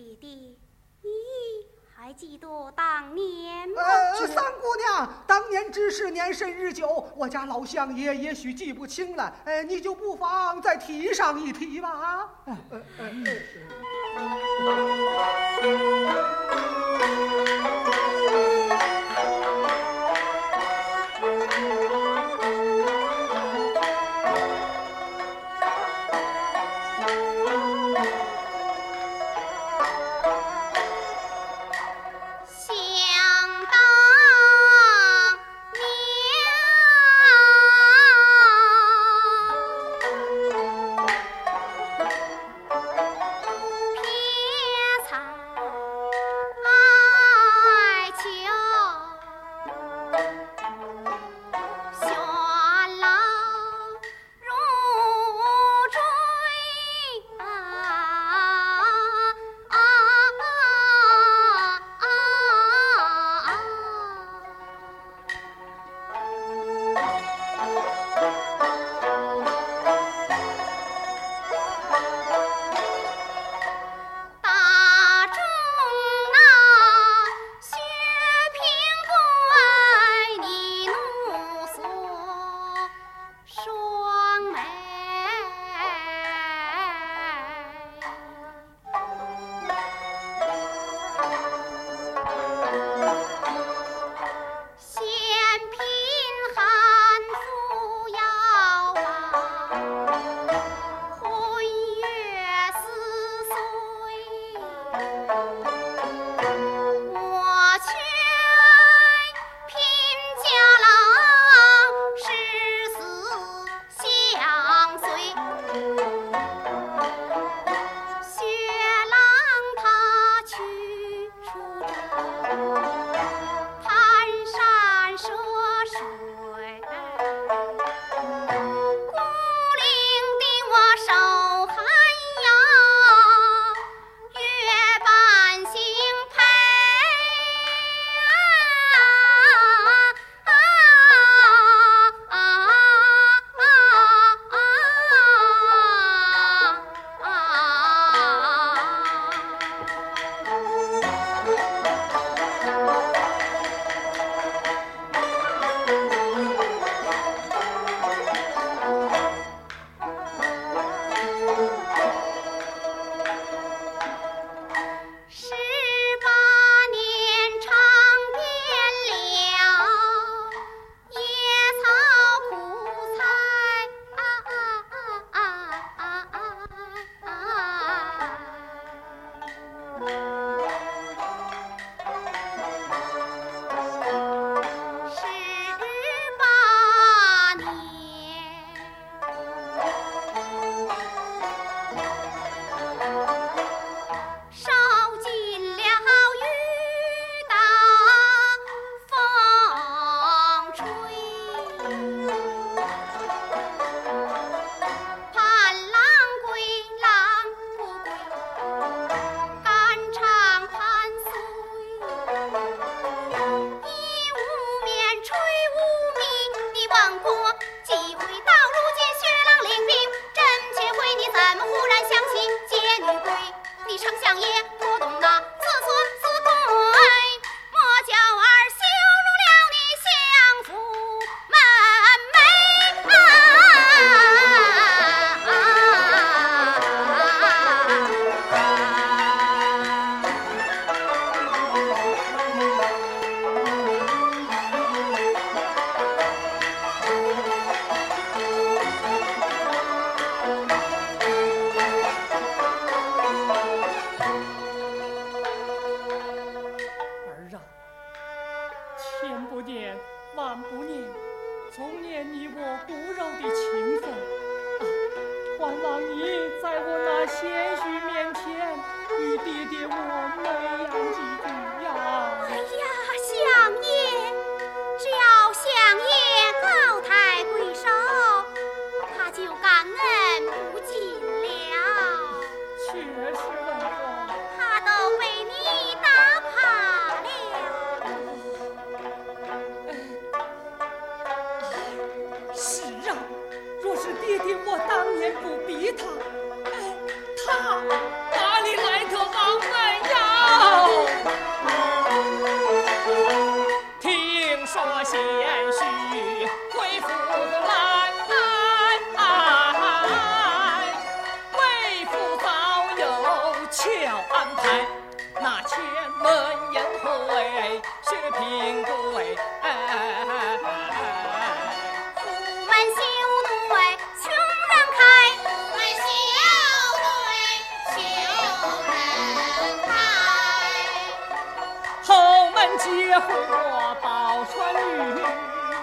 弟弟，你还记得当年吗？呃，三姑娘，当年之事年甚日久，我家老相爷也许记不清了。呃，你就不妨再提上一提吧。啊。重念你我骨肉的情分，还、望你在我那贤婿面前与爹爹我美言。Não! 结婚我报春雨，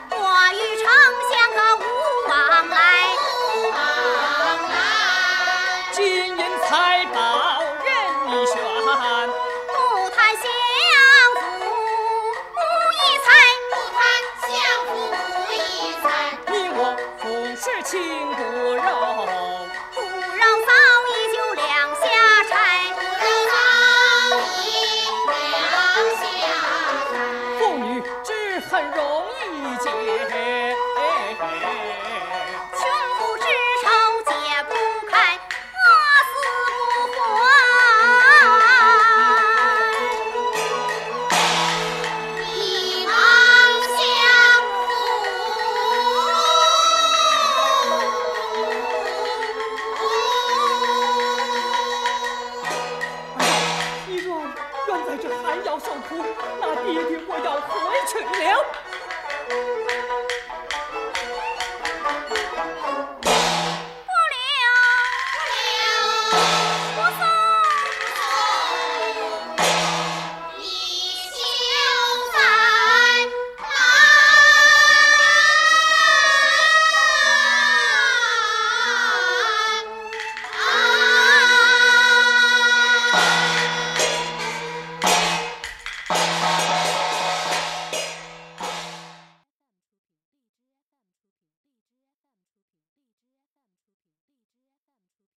我与丞相可无往来。无往来。金银财宝任你选，不贪相府无一财，不贪相府无一财。你我同是亲骨肉。很柔。受苦，那爹爹我要回去了。